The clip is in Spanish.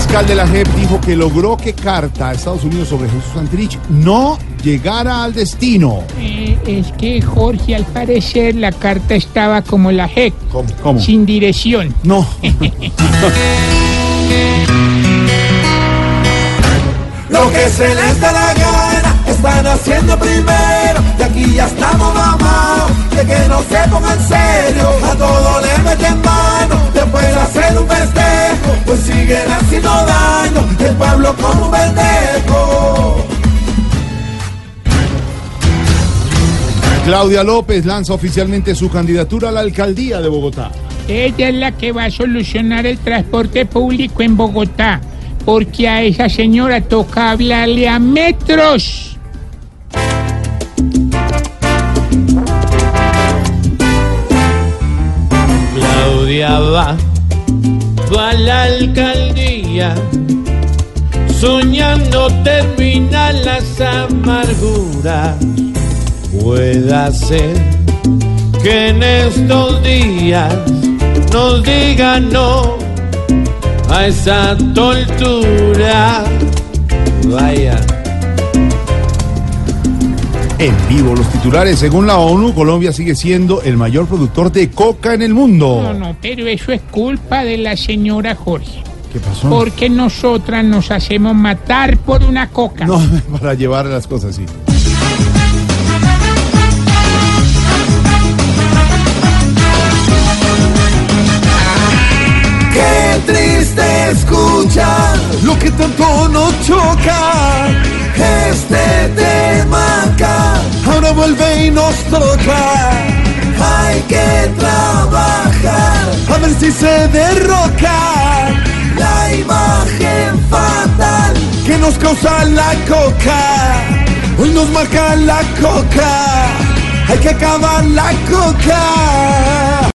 fiscal de la JEP dijo que logró que carta a Estados Unidos sobre Jesús Santrich no llegara al destino. Eh, es que Jorge, al parecer, la carta estaba como la JEP, ¿Cómo? ¿Cómo? sin dirección. No. Lo que se les da la gana están haciendo primero. Y aquí ya El pueblo como un pendejo. Claudia López lanza oficialmente su candidatura a la alcaldía de Bogotá. Ella es la que va a solucionar el transporte público en Bogotá, porque a esa señora toca hablarle a metros. Claudia va, va a la alcaldía, soñando terminar las amarguras. Pueda ser que en estos días nos digan no a esa tortura. Vaya. En vivo los titulares, según la ONU, Colombia sigue siendo el mayor productor de coca en el mundo. No, no, pero eso es culpa de la señora Jorge. ¿Qué pasó? Porque nosotras nos hacemos matar por una coca. No, para llevar las cosas así. Qué triste escuchar lo que tanto nos choca. Este tema acá ahora vuelve y nos toca. Hay que trabajar a ver si se derroca causa la coca. Hoy nos marca la coca. Hay que acabar la coca.